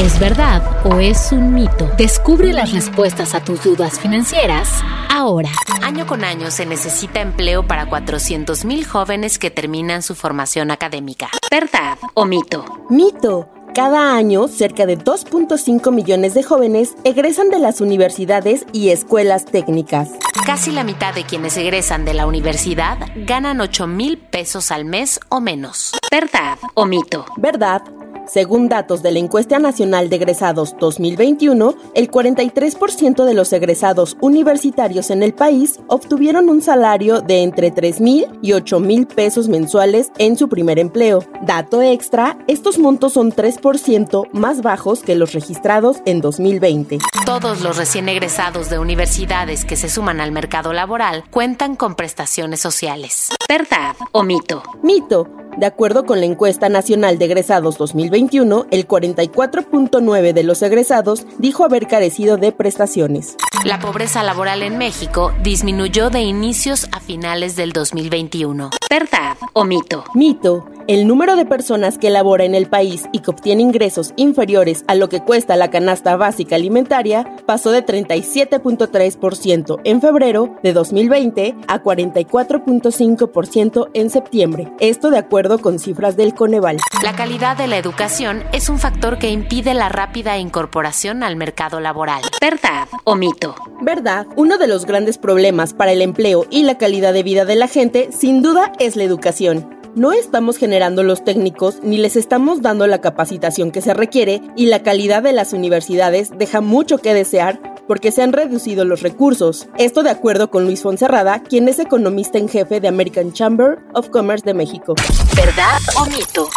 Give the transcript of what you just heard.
¿Es verdad o es un mito? Descubre las respuestas a tus dudas financieras ahora. Año con año se necesita empleo para 400.000 jóvenes que terminan su formación académica. ¿Verdad o mito? Mito. Cada año, cerca de 2.5 millones de jóvenes egresan de las universidades y escuelas técnicas. Casi la mitad de quienes egresan de la universidad ganan 8 mil pesos al mes o menos. ¿Verdad o mito? ¿Verdad? Según datos de la Encuesta Nacional de Egresados 2021, el 43% de los egresados universitarios en el país obtuvieron un salario de entre 3 mil y 8 mil pesos mensuales en su primer empleo. Dato extra, estos montos son 3% más bajos que los registrados en 2020. Todos los recién egresados de universidades que se suman al mercado laboral cuentan con prestaciones sociales. ¿Verdad o mito? Mito. De acuerdo con la encuesta nacional de egresados 2021, el 44.9 de los egresados dijo haber carecido de prestaciones. La pobreza laboral en México disminuyó de inicios a finales del 2021. ¿Verdad o mito? Mito. El número de personas que labora en el país y que obtiene ingresos inferiores a lo que cuesta la canasta básica alimentaria pasó de 37.3% en febrero de 2020 a 44.5% en septiembre. Esto de acuerdo con cifras del Coneval. La calidad de la educación es un factor que impide la rápida incorporación al mercado laboral. ¿Verdad o mito? ¿Verdad? Uno de los grandes problemas para el empleo y la calidad de vida de la gente, sin duda, es la educación. No estamos generando los técnicos ni les estamos dando la capacitación que se requiere y la calidad de las universidades deja mucho que desear porque se han reducido los recursos. Esto de acuerdo con Luis Fonserrada, quien es economista en jefe de American Chamber of Commerce de México. ¿Verdad o mito?